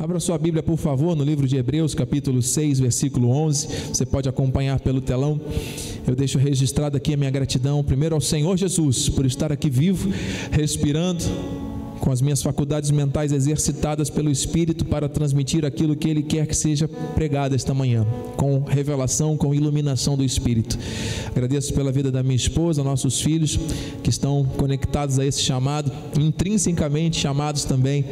Abra sua Bíblia, por favor, no livro de Hebreus, capítulo 6, versículo 11. Você pode acompanhar pelo telão. Eu deixo registrado aqui a minha gratidão, primeiro ao Senhor Jesus, por estar aqui vivo, respirando, com as minhas faculdades mentais exercitadas pelo Espírito para transmitir aquilo que Ele quer que seja pregado esta manhã, com revelação, com iluminação do Espírito. Agradeço pela vida da minha esposa, nossos filhos que estão conectados a esse chamado, intrinsecamente chamados também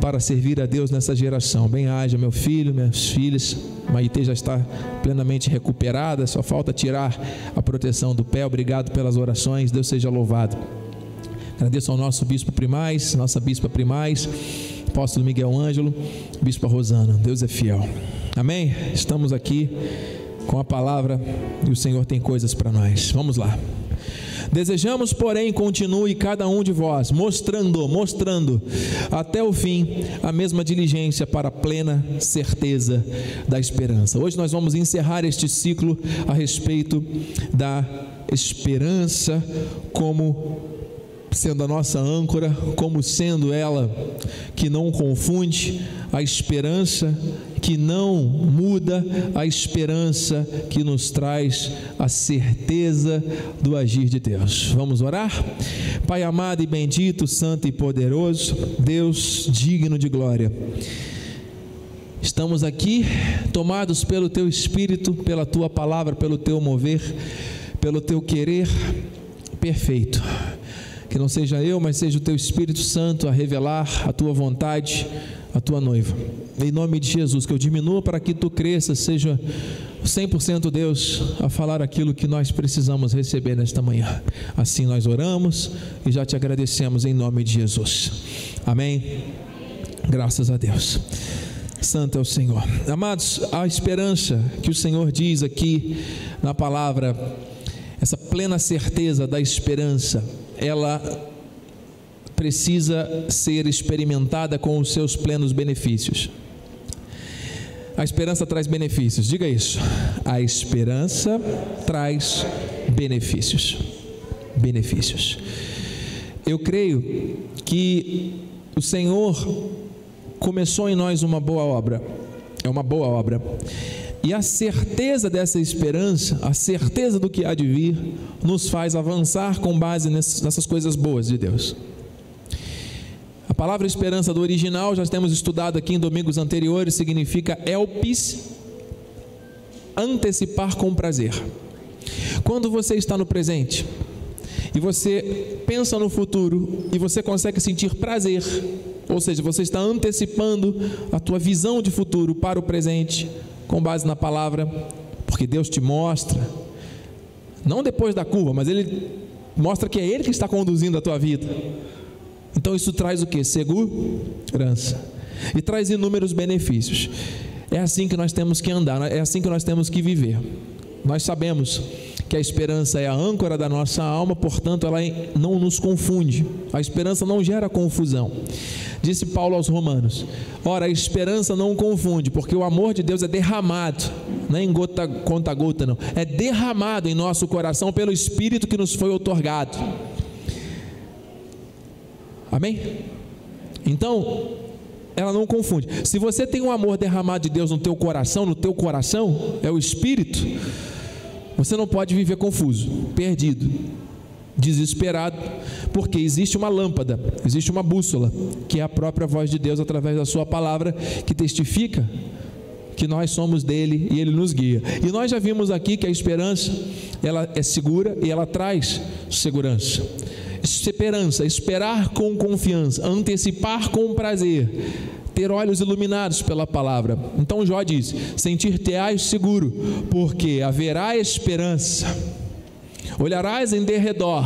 para servir a Deus nessa geração. Bem-haja, meu filho, minhas filhas. Maite já está plenamente recuperada, só falta tirar a proteção do pé. Obrigado pelas orações, Deus seja louvado. Agradeço ao nosso bispo primaz, nossa bispa primaz, apóstolo Miguel Ângelo, bispa Rosana. Deus é fiel. Amém? Estamos aqui com a palavra e o Senhor tem coisas para nós. Vamos lá. Desejamos, porém, continue cada um de vós, mostrando, mostrando até o fim a mesma diligência para a plena certeza da esperança. Hoje nós vamos encerrar este ciclo a respeito da esperança como sendo a nossa âncora, como sendo ela que não confunde, a esperança que não muda, a esperança que nos traz a certeza do agir de Deus. Vamos orar? Pai amado e bendito, santo e poderoso, Deus digno de glória. Estamos aqui tomados pelo teu espírito, pela tua palavra, pelo teu mover, pelo teu querer perfeito que não seja eu, mas seja o teu Espírito Santo a revelar a tua vontade, a tua noiva. Em nome de Jesus, que eu diminua para que tu cresças, seja 100% Deus a falar aquilo que nós precisamos receber nesta manhã. Assim nós oramos e já te agradecemos em nome de Jesus. Amém. Graças a Deus. Santo é o Senhor. Amados, a esperança que o Senhor diz aqui na palavra, essa plena certeza da esperança, ela precisa ser experimentada com os seus plenos benefícios. A esperança traz benefícios, diga isso. A esperança traz benefícios. Benefícios. Eu creio que o Senhor começou em nós uma boa obra, é uma boa obra, e a certeza dessa esperança, a certeza do que há de vir, nos faz avançar com base nessas coisas boas de Deus. A palavra esperança do original, já temos estudado aqui em domingos anteriores, significa elpis, antecipar com prazer. Quando você está no presente e você pensa no futuro e você consegue sentir prazer, ou seja, você está antecipando a tua visão de futuro para o presente, com base na palavra, porque Deus te mostra, não depois da curva, mas Ele mostra que é Ele que está conduzindo a tua vida. Então isso traz o que? Segurança. E traz inúmeros benefícios. É assim que nós temos que andar, é assim que nós temos que viver. Nós sabemos que a esperança é a âncora da nossa alma, portanto, ela não nos confunde. A esperança não gera confusão. Disse Paulo aos Romanos: Ora, a esperança não confunde, porque o amor de Deus é derramado, não é em gota conta gota, não, é derramado em nosso coração pelo Espírito que nos foi otorgado. Amém? Então, ela não confunde. Se você tem um amor derramado de Deus no teu coração, no teu coração, é o Espírito você não pode viver confuso, perdido, desesperado, porque existe uma lâmpada, existe uma bússola, que é a própria voz de Deus através da Sua palavra, que testifica que nós somos dele e ele nos guia. E nós já vimos aqui que a esperança, ela é segura e ela traz segurança. Esperança, esperar com confiança, antecipar com prazer ter olhos iluminados pela palavra. Então Jó diz: Sentir-te-ás seguro, porque haverá esperança. Olharás em derredor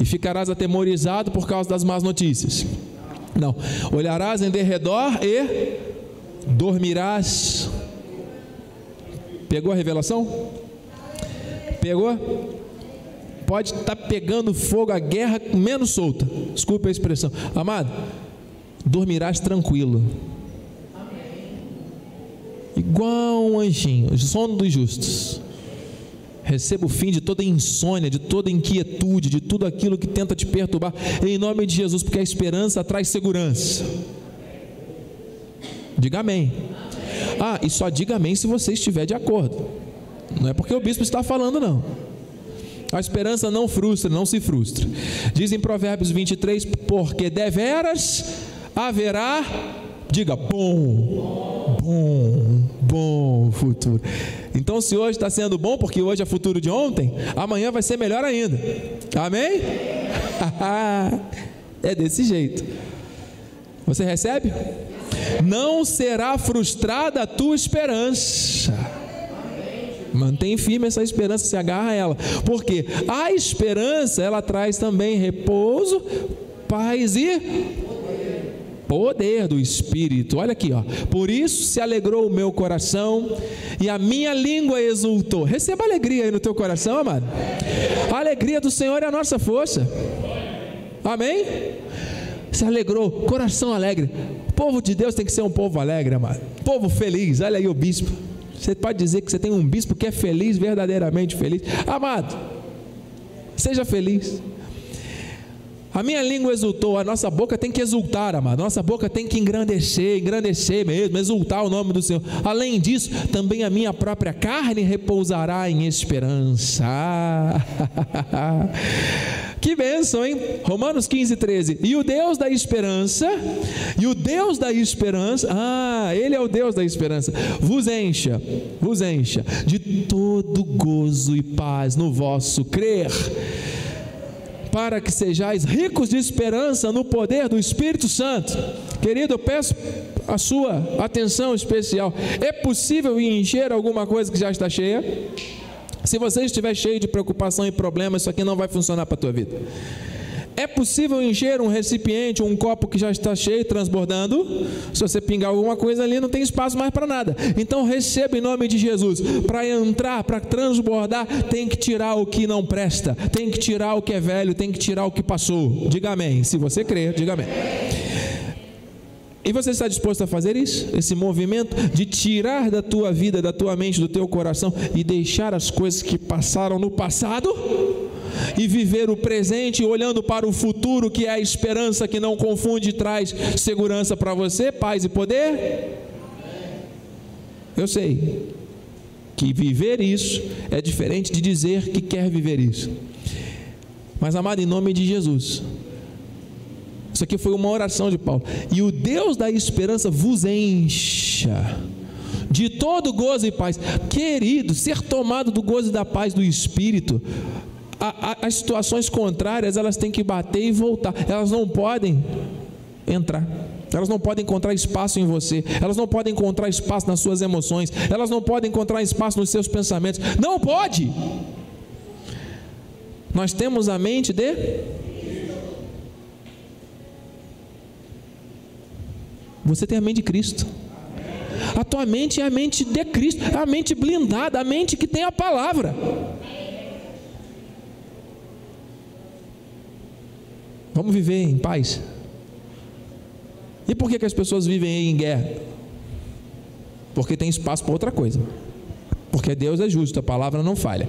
e ficarás atemorizado por causa das más notícias. Não, olharás em derredor e dormirás. Pegou a revelação? Pegou? Pode estar tá pegando fogo a guerra menos solta. Desculpe a expressão. Amado, dormirás tranquilo. Igual um anjinho, sono dos justos. Receba o fim de toda insônia, de toda inquietude, de tudo aquilo que tenta te perturbar, em nome de Jesus, porque a esperança traz segurança. Diga amém. Ah, e só diga amém se você estiver de acordo. Não é porque o bispo está falando, não. A esperança não frustra, não se frustra. Diz em Provérbios 23: Porque deveras haverá, diga bom, bom, bom futuro. Então, se hoje está sendo bom, porque hoje é futuro de ontem, amanhã vai ser melhor ainda. Amém? é desse jeito. Você recebe? Não será frustrada a tua esperança. Mantém firme essa esperança, se agarra a ela. Porque a esperança, ela traz também repouso, paz e poder do Espírito. Olha aqui, ó. Por isso se alegrou o meu coração e a minha língua exultou. Receba alegria aí no teu coração, amado. A alegria do Senhor é a nossa força. Amém? Se alegrou, coração alegre. O povo de Deus tem que ser um povo alegre, amado. Povo feliz. Olha aí o bispo. Você pode dizer que você tem um bispo que é feliz, verdadeiramente feliz. Amado, seja feliz. A minha língua exultou, a nossa boca tem que exultar, amado. Nossa boca tem que engrandecer, engrandecer mesmo, exultar o nome do Senhor. Além disso, também a minha própria carne repousará em esperança. Que bênção, hein? Romanos 15, 13. E o Deus da esperança, e o Deus da esperança, ah, Ele é o Deus da esperança, vos encha, vos encha de todo gozo e paz no vosso crer, para que sejais ricos de esperança no poder do Espírito Santo. Querido, eu peço a sua atenção especial. É possível encher alguma coisa que já está cheia? Se você estiver cheio de preocupação e problemas, isso aqui não vai funcionar para a tua vida. É possível encher um recipiente, um copo que já está cheio, transbordando. Se você pingar alguma coisa ali, não tem espaço mais para nada. Então receba em nome de Jesus. Para entrar, para transbordar, tem que tirar o que não presta, tem que tirar o que é velho, tem que tirar o que passou. Diga amém. Se você crer, diga amém. E você está disposto a fazer isso? Esse movimento de tirar da tua vida, da tua mente, do teu coração e deixar as coisas que passaram no passado e viver o presente olhando para o futuro, que é a esperança que não confunde e traz segurança para você, paz e poder? Eu sei que viver isso é diferente de dizer que quer viver isso. Mas amado, em nome de Jesus, isso aqui foi uma oração de Paulo. E o Deus da esperança vos encha de todo gozo e paz. Querido, ser tomado do gozo e da paz do Espírito. A, a, as situações contrárias, elas têm que bater e voltar. Elas não podem entrar. Elas não podem encontrar espaço em você. Elas não podem encontrar espaço nas suas emoções. Elas não podem encontrar espaço nos seus pensamentos. Não pode. Nós temos a mente de Você tem a mente de Cristo. A tua mente é a mente de Cristo, é a mente blindada, a mente que tem a palavra. Vamos viver em paz. E por que, que as pessoas vivem em guerra? Porque tem espaço para outra coisa. Porque Deus é justo, a palavra não falha.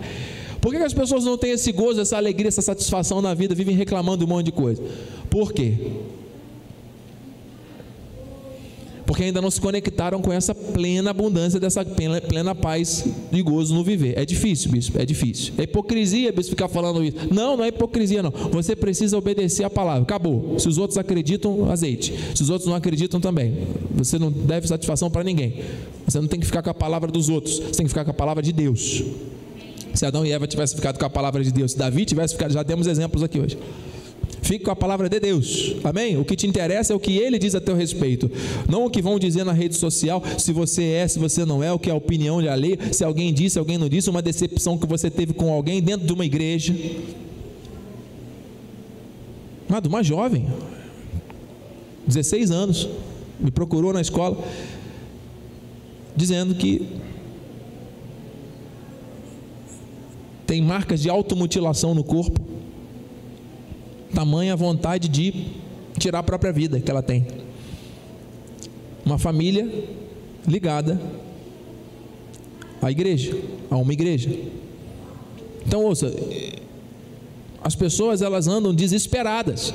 Por que, que as pessoas não têm esse gozo, essa alegria, essa satisfação na vida, vivem reclamando um monte de coisa? Por quê? Porque ainda não se conectaram com essa plena abundância, dessa plena, plena paz e gozo no viver. É difícil, bispo, é difícil. É hipocrisia, bispo, ficar falando isso. Não, não é hipocrisia, não. Você precisa obedecer a palavra. Acabou. Se os outros acreditam, azeite. Se os outros não acreditam, também. Você não deve satisfação para ninguém. Você não tem que ficar com a palavra dos outros. Você tem que ficar com a palavra de Deus. Se Adão e Eva tivessem ficado com a palavra de Deus, se Davi tivesse ficado, já temos exemplos aqui hoje. Fique com a palavra de Deus. Amém? O que te interessa é o que ele diz a teu respeito. Não o que vão dizer na rede social, se você é, se você não é, o que é a opinião de alheio, se alguém disse, alguém não disse, uma decepção que você teve com alguém dentro de uma igreja. Nada, uma jovem, 16 anos, me procurou na escola, dizendo que tem marcas de automutilação no corpo tamanha vontade de tirar a própria vida que ela tem. Uma família ligada à igreja, a uma igreja. Então, ouça, as pessoas elas andam desesperadas.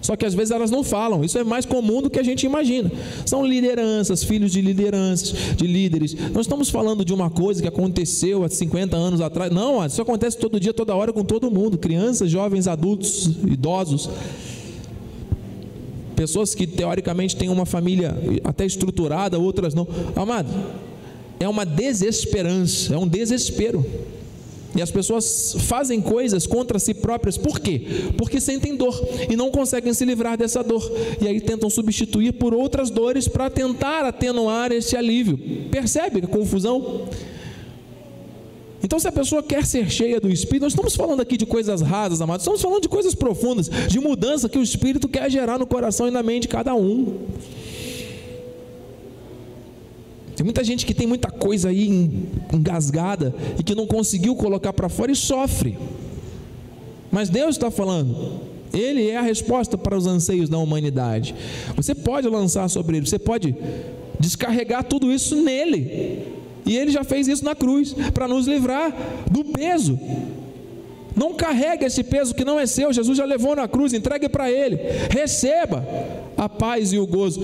Só que às vezes elas não falam. Isso é mais comum do que a gente imagina. São lideranças, filhos de lideranças, de líderes. Não estamos falando de uma coisa que aconteceu há 50 anos atrás. Não, isso acontece todo dia, toda hora com todo mundo. Crianças, jovens, adultos, idosos. Pessoas que teoricamente têm uma família até estruturada, outras não. Amado, é uma desesperança, é um desespero. E as pessoas fazem coisas contra si próprias, por quê? Porque sentem dor e não conseguem se livrar dessa dor. E aí tentam substituir por outras dores para tentar atenuar esse alívio. Percebe a confusão? Então, se a pessoa quer ser cheia do Espírito, nós estamos falando aqui de coisas rasas, amados, estamos falando de coisas profundas, de mudança que o Espírito quer gerar no coração e na mente de cada um. Tem muita gente que tem muita coisa aí engasgada e que não conseguiu colocar para fora e sofre. Mas Deus está falando, Ele é a resposta para os anseios da humanidade. Você pode lançar sobre Ele, você pode descarregar tudo isso nele. E Ele já fez isso na cruz, para nos livrar do peso. Não carregue esse peso que não é seu, Jesus já levou na cruz, entregue para Ele. Receba a paz e o gozo.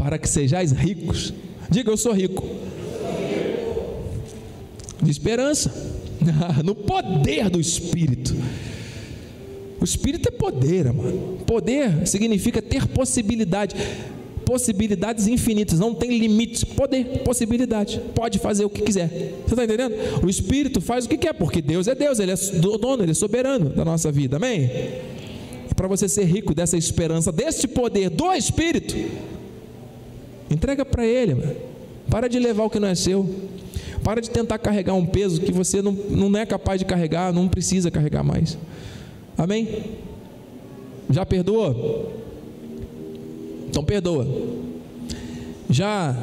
Para que sejais ricos. Diga, eu sou rico. De esperança, no poder do Espírito. O Espírito é poder, mano. Poder significa ter possibilidade, possibilidades infinitas, não tem limites. Poder, possibilidade, pode fazer o que quiser. Você está entendendo? O Espírito faz o que quer, porque Deus é Deus, Ele é dono, Ele é soberano da nossa vida, amém? Para você ser rico dessa esperança, deste poder do Espírito, Entrega para Ele. Mano. Para de levar o que não é seu. Para de tentar carregar um peso que você não, não é capaz de carregar, não precisa carregar mais. Amém? Já perdoou? Então perdoa. Já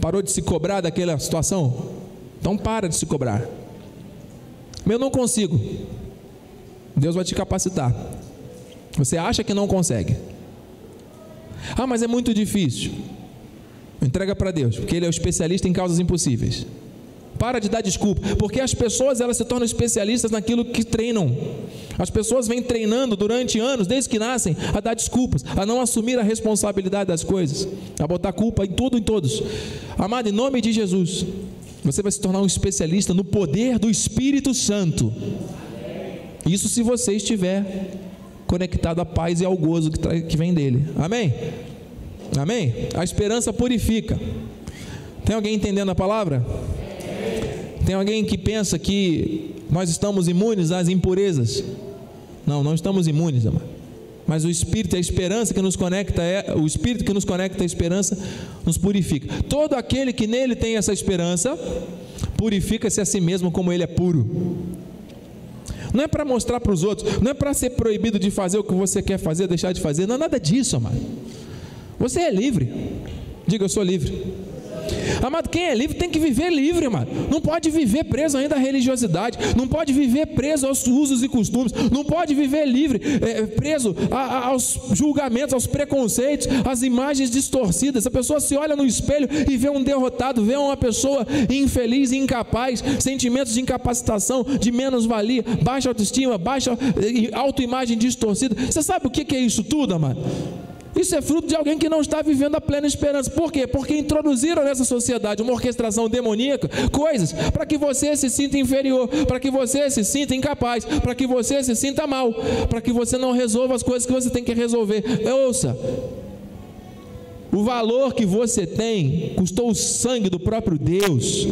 parou de se cobrar daquela situação? Então para de se cobrar. Eu não consigo. Deus vai te capacitar. Você acha que não consegue. Ah, mas é muito difícil. Entrega para Deus, porque Ele é o especialista em causas impossíveis. Para de dar desculpa, porque as pessoas elas se tornam especialistas naquilo que treinam. As pessoas vêm treinando durante anos, desde que nascem, a dar desculpas, a não assumir a responsabilidade das coisas, a botar culpa em tudo e em todos. Amado, em nome de Jesus, você vai se tornar um especialista no poder do Espírito Santo. Isso se você estiver conectado à paz e ao gozo que, que vem dele. Amém? Amém? A esperança purifica. Tem alguém entendendo a palavra? Tem alguém que pensa que nós estamos imunes às impurezas? Não, não estamos imunes, amado. Mas o Espírito, a esperança que nos conecta, é, o Espírito que nos conecta à esperança, nos purifica. Todo aquele que nele tem essa esperança, purifica-se a si mesmo como ele é puro não é para mostrar para os outros, não é para ser proibido de fazer o que você quer fazer, deixar de fazer, não é nada disso, amado. Você é livre. Diga, eu sou livre. Amado, quem é livre tem que viver livre, amado. Não pode viver preso ainda à religiosidade, não pode viver preso aos usos e costumes, não pode viver livre, é, preso a, a, aos julgamentos, aos preconceitos, às imagens distorcidas. A pessoa se olha no espelho e vê um derrotado, vê uma pessoa infeliz incapaz, sentimentos de incapacitação, de menos-valia, baixa autoestima, baixa autoimagem distorcida. Você sabe o que é isso tudo, amado? Isso é fruto de alguém que não está vivendo a plena esperança. Por quê? Porque introduziram nessa sociedade uma orquestração demoníaca, coisas para que você se sinta inferior, para que você se sinta incapaz, para que você se sinta mal, para que você não resolva as coisas que você tem que resolver. Ouça, o valor que você tem custou o sangue do próprio Deus.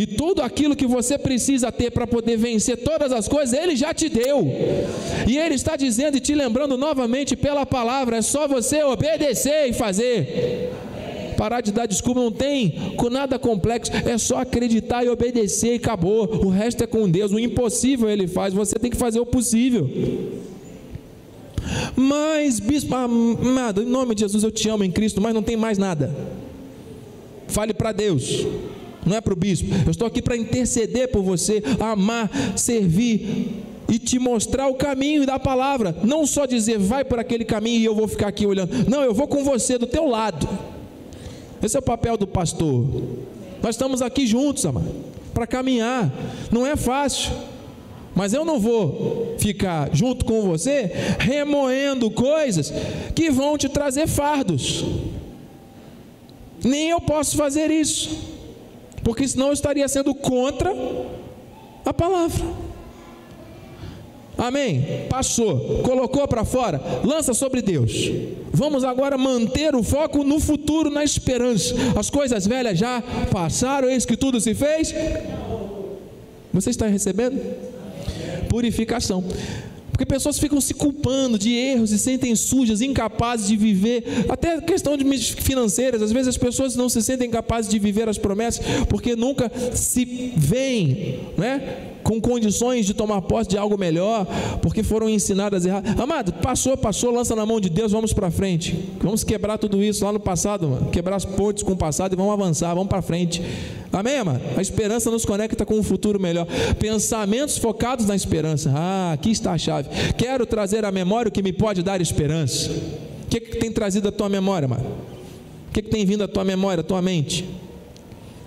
E tudo aquilo que você precisa ter para poder vencer todas as coisas, Ele já te deu. E Ele está dizendo e te lembrando novamente pela palavra: é só você obedecer e fazer. Parar de dar desculpa não tem com nada complexo, é só acreditar e obedecer e acabou. O resto é com Deus. O impossível Ele faz, você tem que fazer o possível. Mas, bispo, amado, em nome de Jesus eu te amo em Cristo, mas não tem mais nada. Fale para Deus não é para o bispo. Eu estou aqui para interceder por você, amar, servir e te mostrar o caminho da palavra. Não só dizer vai por aquele caminho e eu vou ficar aqui olhando. Não, eu vou com você do teu lado. Esse é o papel do pastor. Nós estamos aqui juntos, amado, para caminhar. Não é fácil. Mas eu não vou ficar junto com você remoendo coisas que vão te trazer fardos. Nem eu posso fazer isso, porque senão eu estaria sendo contra a palavra. Amém? Passou, colocou para fora, lança sobre Deus. Vamos agora manter o foco no futuro, na esperança. As coisas velhas já passaram, eis que tudo se fez. Você está recebendo? Purificação. Porque pessoas ficam se culpando de erros e sentem sujas, incapazes de viver, até questão de financeiras, às vezes as pessoas não se sentem capazes de viver as promessas porque nunca se veem, né? Com condições de tomar posse de algo melhor, porque foram ensinadas erradas. Amado, passou, passou, lança na mão de Deus, vamos para frente. Vamos quebrar tudo isso lá no passado, mano. quebrar as pontes com o passado e vamos avançar, vamos para frente. Amém, amado? A esperança nos conecta com um futuro melhor. Pensamentos focados na esperança. Ah, aqui está a chave. Quero trazer à memória o que me pode dar esperança. O que, que tem trazido à tua memória, mano? O que, que tem vindo à tua memória, à tua mente?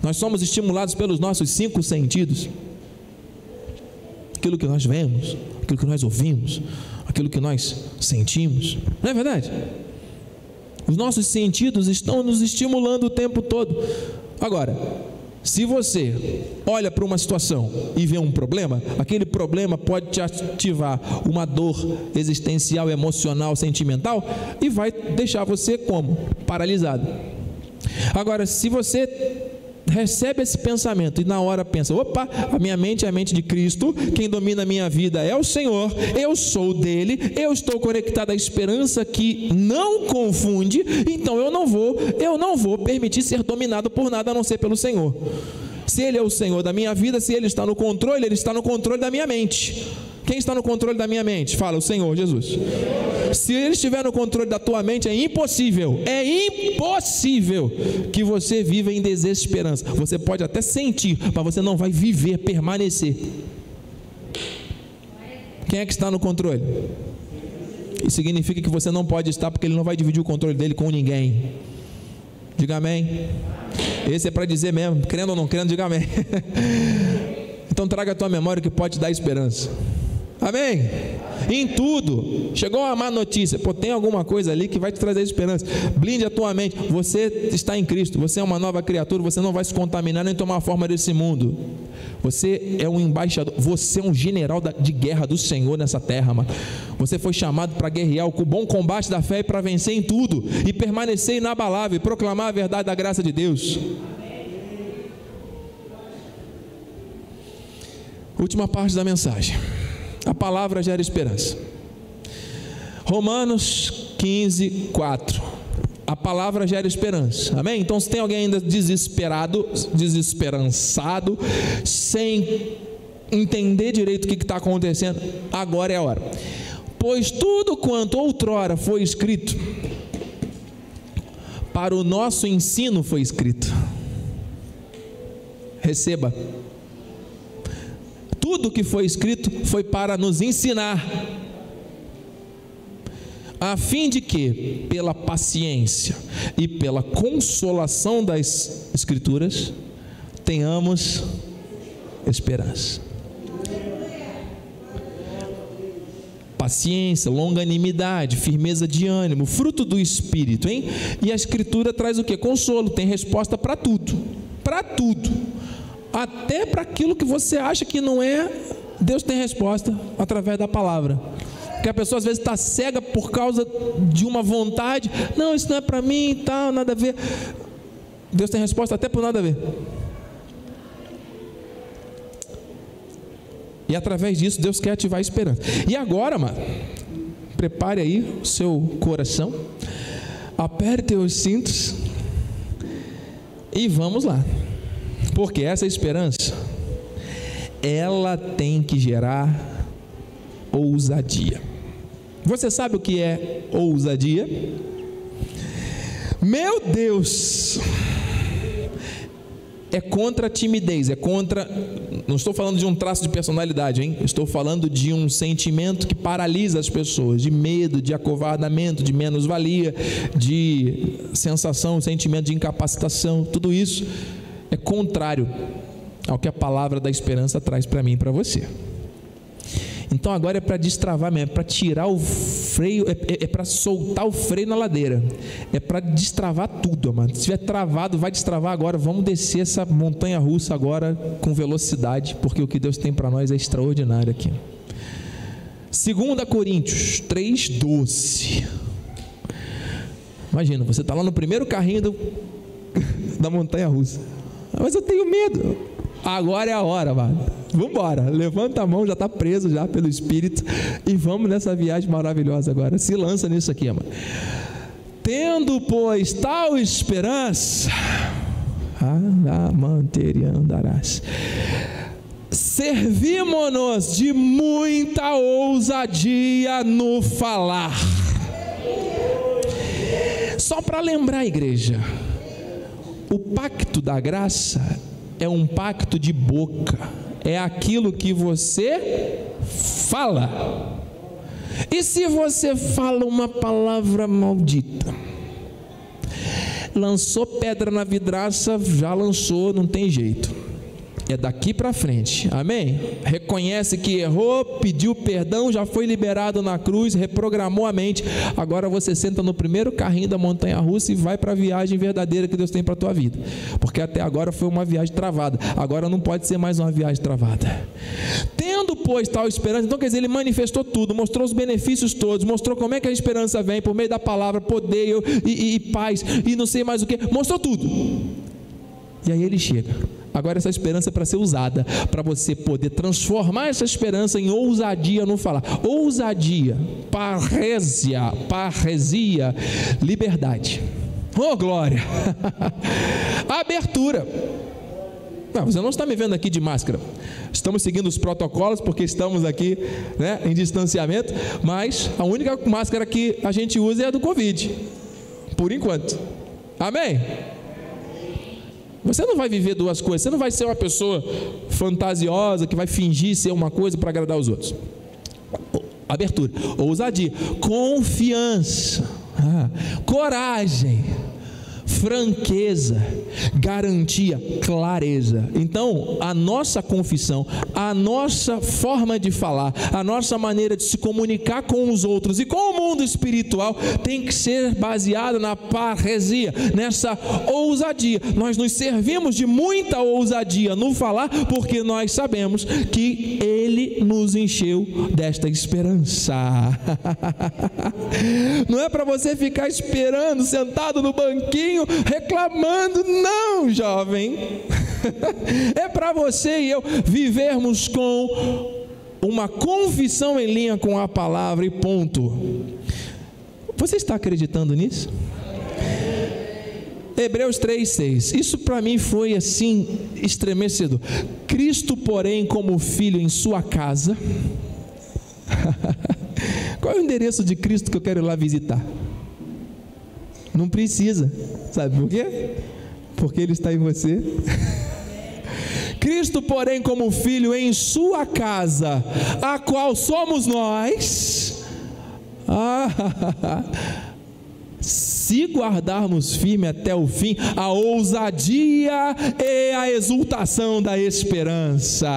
Nós somos estimulados pelos nossos cinco sentidos aquilo que nós vemos, aquilo que nós ouvimos, aquilo que nós sentimos. Não é verdade? Os nossos sentidos estão nos estimulando o tempo todo. Agora, se você olha para uma situação e vê um problema, aquele problema pode te ativar uma dor existencial, emocional, sentimental e vai deixar você como? Paralisado. Agora, se você recebe esse pensamento e na hora pensa: opa, a minha mente é a mente de Cristo, quem domina a minha vida é o Senhor, eu sou dele, eu estou conectado à esperança que não confunde, então eu não vou, eu não vou permitir ser dominado por nada a não ser pelo Senhor. Se Ele é o Senhor da minha vida, se Ele está no controle, Ele está no controle da minha mente. Quem está no controle da minha mente? Fala, o Senhor Jesus. Se Ele estiver no controle da tua mente, é impossível, é impossível que você viva em desesperança. Você pode até sentir, mas você não vai viver, permanecer. Quem é que está no controle? Isso significa que você não pode estar, porque Ele não vai dividir o controle dele com ninguém. Diga amém. Esse é para dizer mesmo, crendo ou não crendo, diga amém. então traga a tua memória que pode dar esperança. Amém? Em tudo. Chegou uma má notícia. Pô, tem alguma coisa ali que vai te trazer esperança. Blinde a tua mente. Você está em Cristo. Você é uma nova criatura. Você não vai se contaminar nem tomar a forma desse mundo. Você é um embaixador. Você é um general de guerra do Senhor nessa terra, mano. Você foi chamado para guerrear o bom combate da fé e para vencer em tudo. E permanecer inabalável. E proclamar a verdade da graça de Deus. Última parte da mensagem. A palavra gera esperança. Romanos 15, 4. A palavra gera esperança. Amém? Então, se tem alguém ainda desesperado, desesperançado, sem entender direito o que está acontecendo, agora é a hora. Pois tudo quanto outrora foi escrito, para o nosso ensino foi escrito. Receba tudo que foi escrito foi para nos ensinar, a fim de que, pela paciência e pela consolação das Escrituras, tenhamos esperança. Paciência, longanimidade, firmeza de ânimo, fruto do Espírito, hein? E a Escritura traz o que? Consolo, tem resposta para tudo. Para tudo até para aquilo que você acha que não é, Deus tem resposta através da palavra. Porque a pessoa às vezes está cega por causa de uma vontade, não, isso não é para mim e tal, nada a ver. Deus tem resposta até por nada a ver. E através disso, Deus quer ativar a esperança. E agora, mano, prepare aí o seu coração, aperte os cintos e vamos lá. Porque essa esperança, ela tem que gerar ousadia. Você sabe o que é ousadia? Meu Deus! É contra a timidez, é contra. Não estou falando de um traço de personalidade, hein? Estou falando de um sentimento que paralisa as pessoas, de medo, de acovardamento, de menos-valia, de sensação, sentimento de incapacitação, tudo isso é contrário ao que a palavra da esperança traz para mim e para você. Então agora é para destravar mesmo, é para tirar o freio, é, é, é para soltar o freio na ladeira, é para destravar tudo, amado. Se estiver travado, vai destravar agora. Vamos descer essa montanha russa agora com velocidade, porque o que Deus tem para nós é extraordinário aqui. 2 Coríntios 3,12. Imagina, você está lá no primeiro carrinho do, da montanha russa. Mas eu tenho medo. Agora é a hora, mano. Vamos embora. Levanta a mão, já está preso já pelo Espírito. E vamos nessa viagem maravilhosa agora. Se lança nisso aqui, mano. Tendo, pois, tal esperança, andarás servimos-nos de muita ousadia no falar. Só para lembrar, igreja, o pacto da graça é um pacto de boca, é aquilo que você fala. E se você fala uma palavra maldita, lançou pedra na vidraça, já lançou, não tem jeito é daqui para frente, amém? Reconhece que errou, pediu perdão, já foi liberado na cruz, reprogramou a mente. Agora você senta no primeiro carrinho da montanha russa e vai para a viagem verdadeira que Deus tem para a tua vida, porque até agora foi uma viagem travada, agora não pode ser mais uma viagem travada. Tendo, pois, tal esperança, então quer dizer, ele manifestou tudo, mostrou os benefícios todos, mostrou como é que a esperança vem por meio da palavra, poder e, e, e paz e não sei mais o que, mostrou tudo. E aí ele chega Agora essa esperança é para ser usada, para você poder transformar essa esperança em ousadia no falar. Ousadia, parresia, parresia, liberdade. Oh, glória! Abertura. Não, você não está me vendo aqui de máscara. Estamos seguindo os protocolos porque estamos aqui né, em distanciamento, mas a única máscara que a gente usa é a do Covid, por enquanto. Amém? Você não vai viver duas coisas. Você não vai ser uma pessoa fantasiosa que vai fingir ser uma coisa para agradar os outros. Abertura, ousadia, confiança, ah, coragem franqueza, garantia, clareza. Então, a nossa confissão, a nossa forma de falar, a nossa maneira de se comunicar com os outros e com o mundo espiritual tem que ser baseada na parresia, nessa ousadia. Nós nos servimos de muita ousadia no falar, porque nós sabemos que Ele nos encheu desta esperança. Não é para você ficar esperando, sentado no banquinho, reclamando, não, jovem. é para você e eu vivermos com uma confissão em linha com a palavra e ponto. Você está acreditando nisso? Hebreus 3,6. Isso para mim foi assim estremecedor. Cristo, porém, como filho em sua casa. Qual é o endereço de Cristo que eu quero ir lá visitar? Não precisa. Sabe por quê? Porque Ele está em você. Cristo, porém, como filho em sua casa, a qual somos nós, ah, se guardarmos firme até o fim a ousadia e a exultação da esperança.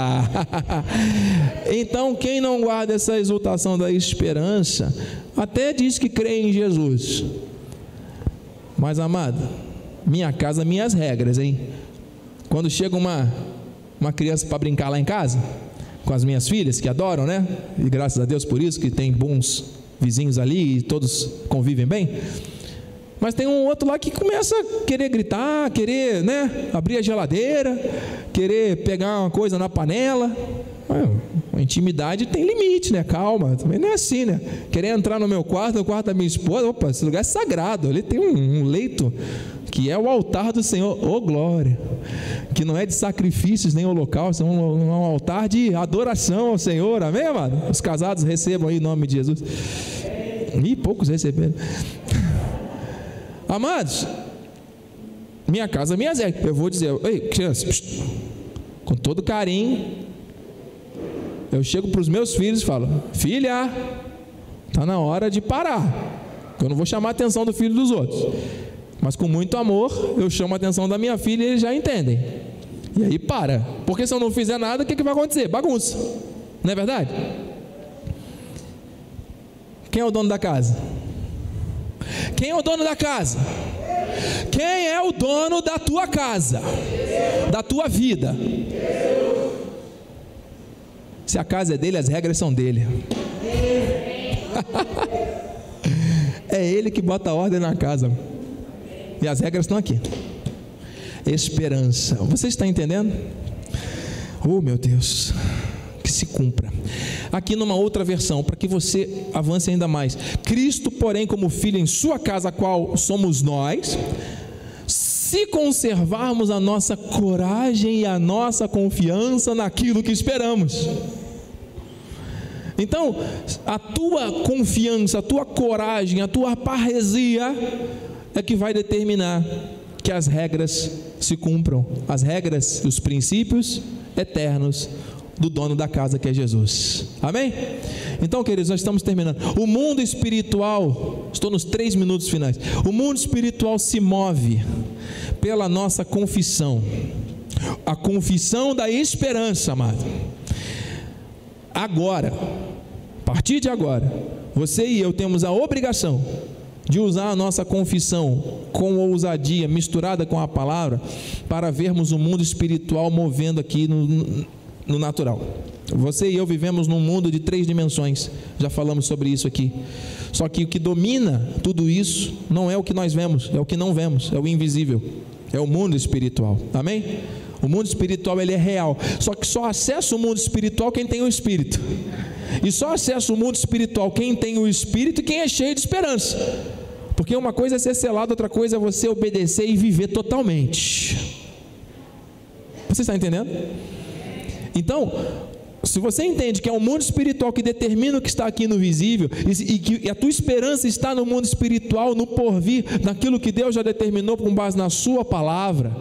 então, quem não guarda essa exultação da esperança, até diz que crê em Jesus, mas amado, minha casa, minhas regras, hein? Quando chega uma, uma criança para brincar lá em casa, com as minhas filhas, que adoram, né? E graças a Deus por isso, que tem bons vizinhos ali e todos convivem bem. Mas tem um outro lá que começa a querer gritar, querer, né? Abrir a geladeira, querer pegar uma coisa na panela. A intimidade tem limite, né? Calma, também não é assim, né? Querer entrar no meu quarto, no quarto da minha esposa, opa, esse lugar é sagrado, ali tem um, um leito que é o altar do Senhor, ô oh, glória, que não é de sacrifícios nem holocausto, é um, um altar de adoração ao Senhor, amém, amado? Os casados recebam aí em nome de Jesus. E poucos receberam. Amados, minha casa, minhas regras. Eu vou dizer, ei, criança, com todo carinho, eu chego para os meus filhos e falo: Filha, está na hora de parar. Eu não vou chamar a atenção do filho dos outros. Mas com muito amor, eu chamo a atenção da minha filha e eles já entendem. E aí para. Porque se eu não fizer nada, o que, que vai acontecer? Bagunça. Não é verdade? Quem é o dono da casa? Quem é o dono da casa? Quem é o dono da tua casa? Da tua vida? Se a casa é dele, as regras são dele. é ele que bota a ordem na casa. E as regras estão aqui. Esperança. Você está entendendo? Oh, meu Deus. Que se cumpra. Aqui numa outra versão, para que você avance ainda mais. Cristo, porém, como filho em sua casa, qual somos nós, se conservarmos a nossa coragem e a nossa confiança naquilo que esperamos. Então, a tua confiança, a tua coragem, a tua parresia é que vai determinar que as regras se cumpram, as regras, os princípios eternos do dono da casa que é Jesus. Amém? Então, queridos, nós estamos terminando. O mundo espiritual, estou nos três minutos finais. O mundo espiritual se move pela nossa confissão, a confissão da esperança, amado. Agora, a partir de agora, você e eu temos a obrigação de usar a nossa confissão com ousadia, misturada com a palavra, para vermos o mundo espiritual movendo aqui no, no natural. Você e eu vivemos num mundo de três dimensões, já falamos sobre isso aqui. Só que o que domina tudo isso não é o que nós vemos, é o que não vemos, é o invisível, é o mundo espiritual. Amém? O mundo espiritual ele é real, só que só acessa o mundo espiritual quem tem o espírito. E só acessa o mundo espiritual quem tem o espírito e quem é cheio de esperança. Porque uma coisa é ser selado, outra coisa é você obedecer e viver totalmente. Você está entendendo? Então, se você entende que é o mundo espiritual que determina o que está aqui no visível, e, que a tua esperança está no mundo espiritual, no porvir, naquilo que Deus já determinou com base na Sua palavra,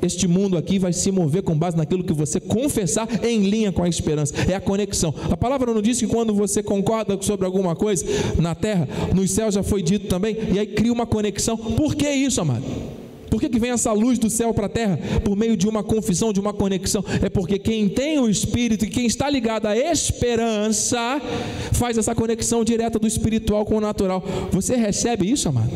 este mundo aqui vai se mover com base naquilo que você confessar em linha com a esperança. É a conexão. A palavra não diz que quando você concorda sobre alguma coisa na terra, nos céus já foi dito também, e aí cria uma conexão. Por que isso, amado? Por que, que vem essa luz do céu para a terra? Por meio de uma confissão, de uma conexão. É porque quem tem o Espírito e quem está ligado à esperança faz essa conexão direta do espiritual com o natural. Você recebe isso, amado?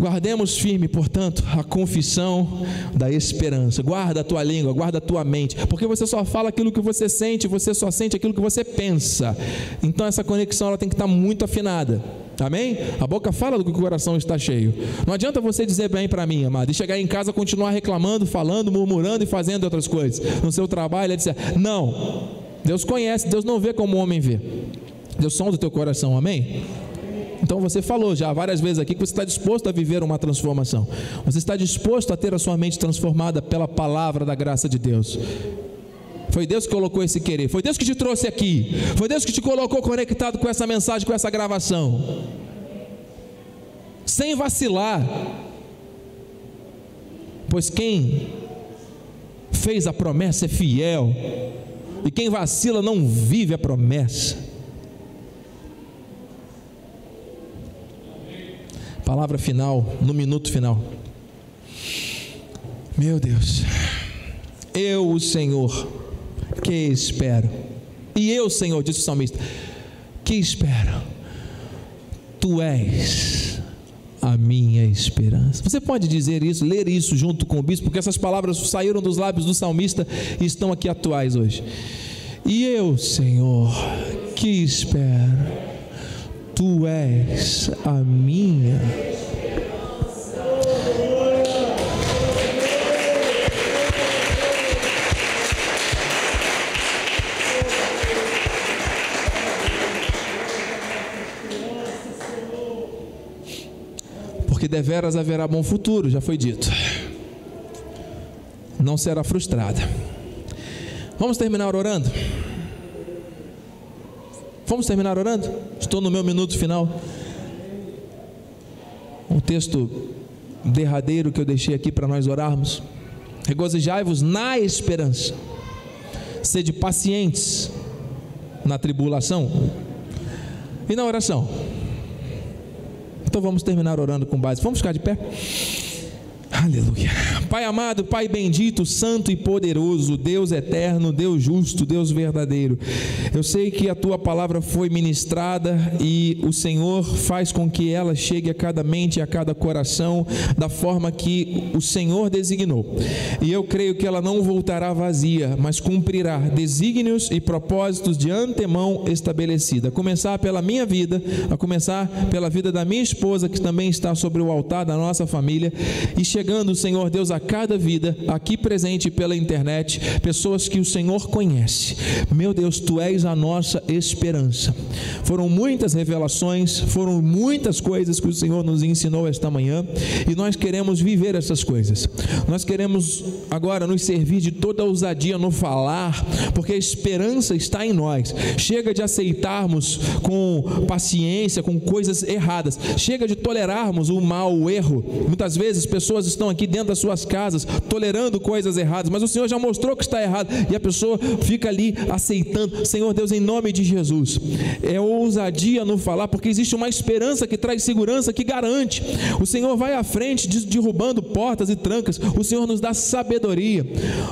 Guardemos firme, portanto, a confissão da esperança. Guarda a tua língua, guarda a tua mente, porque você só fala aquilo que você sente, você só sente aquilo que você pensa. Então essa conexão ela tem que estar muito afinada. Amém? A boca fala do que o coração está cheio. Não adianta você dizer bem para mim, amado, e chegar em casa continuar reclamando, falando, murmurando e fazendo outras coisas. No seu trabalho, é dizer, não. Deus conhece, Deus não vê como o homem vê. Deus som do teu coração, amém? Então você falou já várias vezes aqui que você está disposto a viver uma transformação. Você está disposto a ter a sua mente transformada pela palavra da graça de Deus. Foi Deus que colocou esse querer. Foi Deus que te trouxe aqui. Foi Deus que te colocou conectado com essa mensagem, com essa gravação. Sem vacilar. Pois quem fez a promessa é fiel. E quem vacila não vive a promessa. Palavra final, no minuto final. Meu Deus, eu, o Senhor, que espero, e eu, Senhor, disse o salmista, que espero, tu és a minha esperança. Você pode dizer isso, ler isso junto com o bispo, porque essas palavras saíram dos lábios do salmista e estão aqui atuais hoje. E eu, Senhor, que espero tu és a minha. Porque deveras haverá bom futuro, já foi dito. Não será frustrada. Vamos terminar orando? Vamos terminar orando? Estou no meu minuto final. Um texto derradeiro que eu deixei aqui para nós orarmos. Regozijai-vos na esperança. Sede pacientes na tribulação e na oração. Então vamos terminar orando com base. Vamos ficar de pé? Aleluia. Pai amado, Pai bendito, santo e poderoso, Deus eterno, Deus justo, Deus verdadeiro. Eu sei que a tua palavra foi ministrada e o Senhor faz com que ela chegue a cada mente a cada coração da forma que o Senhor designou. E eu creio que ela não voltará vazia, mas cumprirá desígnios e propósitos de antemão estabelecida. A começar pela minha vida, a começar pela vida da minha esposa, que também está sobre o altar da nossa família, e chegando, Senhor Deus, a cada vida aqui presente pela internet, pessoas que o Senhor conhece. Meu Deus, tu és a nossa esperança. Foram muitas revelações, foram muitas coisas que o Senhor nos ensinou esta manhã, e nós queremos viver essas coisas. Nós queremos agora nos servir de toda ousadia no falar, porque a esperança está em nós. Chega de aceitarmos com paciência, com coisas erradas. Chega de tolerarmos o mal, o erro. Muitas vezes pessoas estão aqui dentro das suas casas tolerando coisas erradas, mas o Senhor já mostrou que está errado e a pessoa fica ali aceitando. Senhor Deus, em nome de Jesus, é ousadia no falar, porque existe uma esperança que traz segurança, que garante. O Senhor vai à frente, derrubando portas e trancas. O Senhor nos dá sabedoria.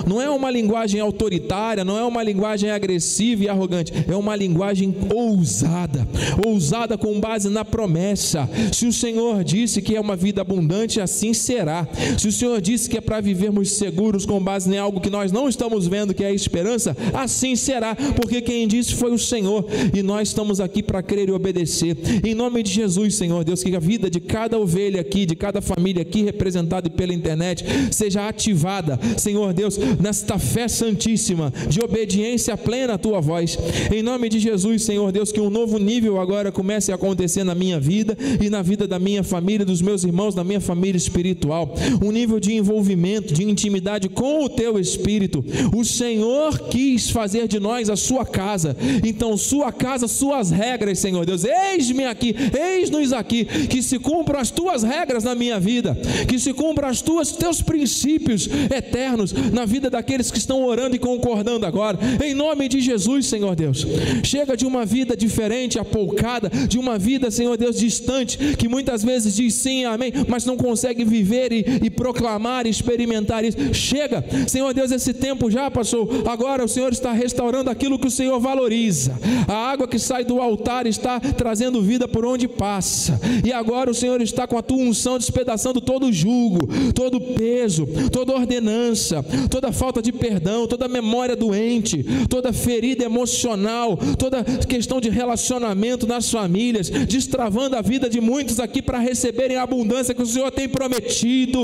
Não é uma linguagem autoritária, não é uma linguagem agressiva e arrogante, é uma linguagem ousada, ousada com base na promessa. Se o Senhor disse que é uma vida abundante, assim será. Se o Senhor disse que é para vivermos seguros com base em algo que nós não estamos vendo, que é a esperança, assim será, porque quem disse foi o Senhor e nós estamos aqui para crer e obedecer. Em nome de Jesus, Senhor Deus, que a vida de cada ovelha aqui, de cada família aqui representada pela internet, seja ativada, Senhor Deus, nesta fé santíssima de obediência plena à tua voz. Em nome de Jesus, Senhor Deus, que um novo nível agora comece a acontecer na minha vida e na vida da minha família, dos meus irmãos, da minha família espiritual. Um nível de envolvimento, de intimidade com o teu espírito. O Senhor quis fazer de nós a sua casa. Então, sua casa, suas regras, Senhor Deus. Eis-me aqui, eis-nos aqui, que se cumpram as tuas regras na minha vida, que se cumpram as tuas teus princípios eternos na vida daqueles que estão orando e concordando agora. Em nome de Jesus, Senhor Deus. Chega de uma vida diferente, apoucada, de uma vida, Senhor Deus, distante, que muitas vezes diz sim, amém, mas não consegue viver e, e proclamar e experimentar isso. Chega, Senhor Deus, esse tempo já passou. Agora o Senhor está restaurando aquilo que o Senhor valoriza. A água que sai do altar está trazendo vida por onde passa. E agora o Senhor está com a tua unção despedaçando todo o jugo, todo peso, toda ordenança, toda falta de perdão, toda memória doente, toda ferida emocional, toda questão de relacionamento nas famílias, destravando a vida de muitos aqui para receberem a abundância que o Senhor tem prometido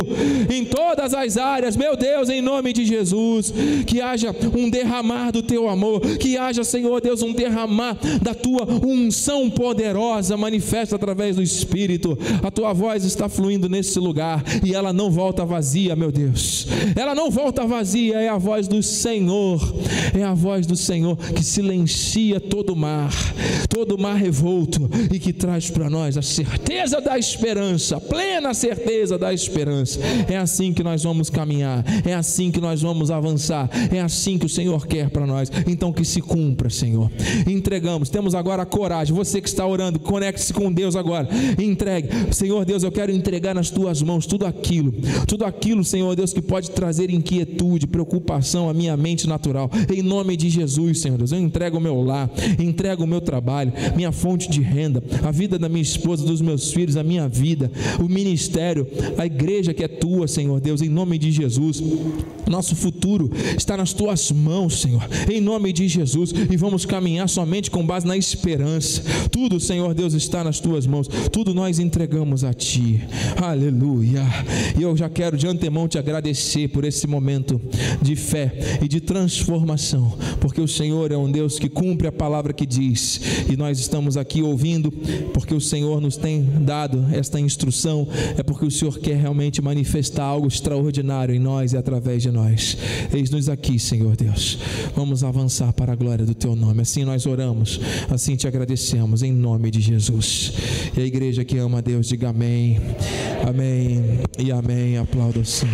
em todas as áreas. Meu Deus, em nome de Jesus, que haja um derramar do teu amor, que haja, Senhor Deus, um derramar da tua unção poderosa manifesta através do Espírito. A tua voz está fluindo nesse lugar e ela não volta vazia, meu Deus. Ela não volta vazia, é a voz do Senhor, é a voz do Senhor que silencia todo o mar, todo o mar revolto e que traz para nós a certeza da esperança, plena certeza da esperança. É assim que nós vamos caminhar, é assim que nós vamos avançar, é assim que o Senhor quer para nós. Então que se cumpra, Senhor. Entregamos, temos agora a coragem. Você que está orando, conecte-se com Deus agora. Entregue, Senhor Deus, eu quero entregar nas tuas mãos tudo aquilo, tudo aquilo, Senhor Deus, que pode trazer inquietude, preocupação à minha mente natural. Em nome de Jesus, Senhor Deus, eu entrego o meu lar, entrego o meu trabalho, minha fonte de renda, a vida da minha esposa, dos meus filhos, a minha vida, o ministério, a igreja que é tua, Senhor Deus, em nome de Jesus. Nosso futuro está nas tuas mãos, Senhor, em nome de Jesus, e vamos caminhar somente com base na esperança. Tudo, Senhor Deus, está nas tuas mãos, tudo nós entregamos a ti. Aleluia. E eu já quero de antemão te agradecer por esse momento de fé e de transformação, porque o Senhor é um Deus que cumpre a palavra que diz, e nós estamos aqui ouvindo, porque o Senhor nos tem dado esta instrução, é porque o Senhor quer realmente manifestar algo extraordinário em nós e através de nós. Eis-nos aqui, Senhor Deus. Vamos avançar para a glória do Teu nome. Assim nós oramos, assim te agradecemos, em nome de Jesus. E a igreja que ama a Deus, diga amém, amém e amém. Aplauda o Senhor.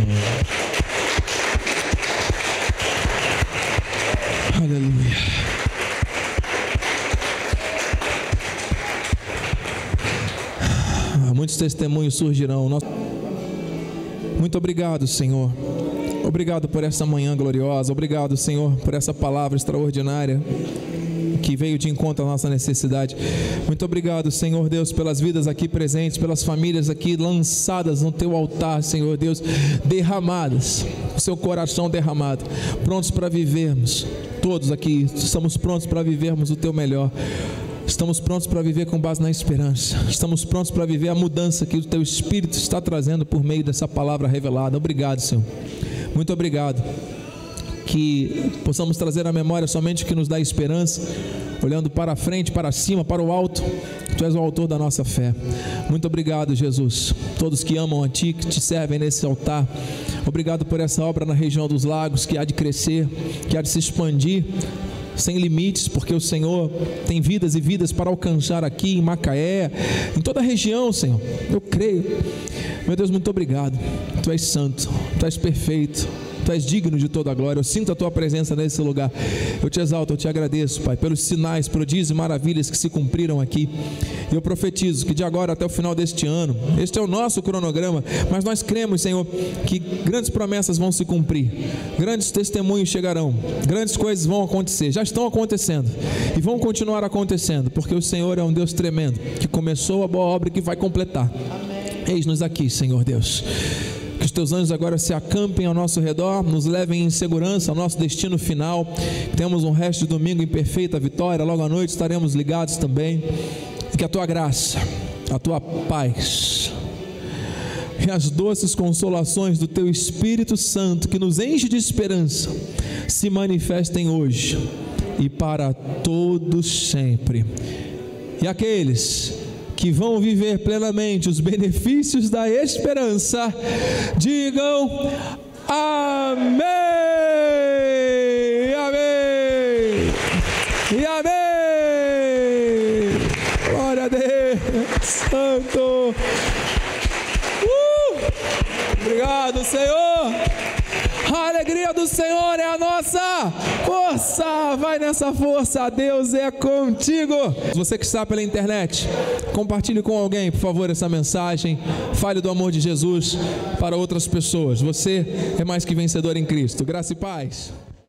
Aleluia. Muitos testemunhos surgirão. Muito obrigado, Senhor. Obrigado por essa manhã gloriosa. Obrigado, Senhor, por essa palavra extraordinária que veio de encontro à nossa necessidade. Muito obrigado, Senhor Deus, pelas vidas aqui presentes, pelas famílias aqui lançadas no teu altar, Senhor Deus, derramadas, o seu coração derramado, prontos para vivermos. Todos aqui estamos prontos para vivermos o teu melhor. Estamos prontos para viver com base na esperança. Estamos prontos para viver a mudança que o teu Espírito está trazendo por meio dessa palavra revelada. Obrigado, Senhor. Muito obrigado. Que possamos trazer à memória somente o que nos dá esperança, olhando para frente, para cima, para o alto. Tu és o autor da nossa fé. Muito obrigado, Jesus. Todos que amam a Ti, que te servem nesse altar. Obrigado por essa obra na região dos lagos que há de crescer, que há de se expandir sem limites, porque o Senhor tem vidas e vidas para alcançar aqui em Macaé, em toda a região, Senhor. Eu creio. Meu Deus, muito obrigado. Tu és santo, tu és perfeito. Tu és digno de toda a glória. Eu sinto a tua presença nesse lugar. Eu te exalto, eu te agradeço, Pai, pelos sinais, prodígios e maravilhas que se cumpriram aqui. E eu profetizo que de agora até o final deste ano, este é o nosso cronograma, mas nós cremos, Senhor, que grandes promessas vão se cumprir, grandes testemunhos chegarão, grandes coisas vão acontecer, já estão acontecendo e vão continuar acontecendo, porque o Senhor é um Deus tremendo, que começou a boa obra e que vai completar. Eis-nos aqui, Senhor Deus. Teus anjos agora se acampem ao nosso redor, nos levem em segurança ao nosso destino final. Temos um resto de domingo em perfeita vitória. Logo à noite estaremos ligados também. E que a tua graça, a tua paz e as doces consolações do teu Espírito Santo, que nos enche de esperança, se manifestem hoje e para todos sempre. E aqueles que vão viver plenamente os benefícios da esperança, digam amém, amém e amém. Glória a Deus, Santo. Uh! Obrigado, Senhor. A alegria do Senhor é a nossa força. Vai nessa força, Deus é contigo. Você que está pela internet, compartilhe com alguém, por favor, essa mensagem. Fale do amor de Jesus para outras pessoas. Você é mais que vencedor em Cristo. Graça e paz.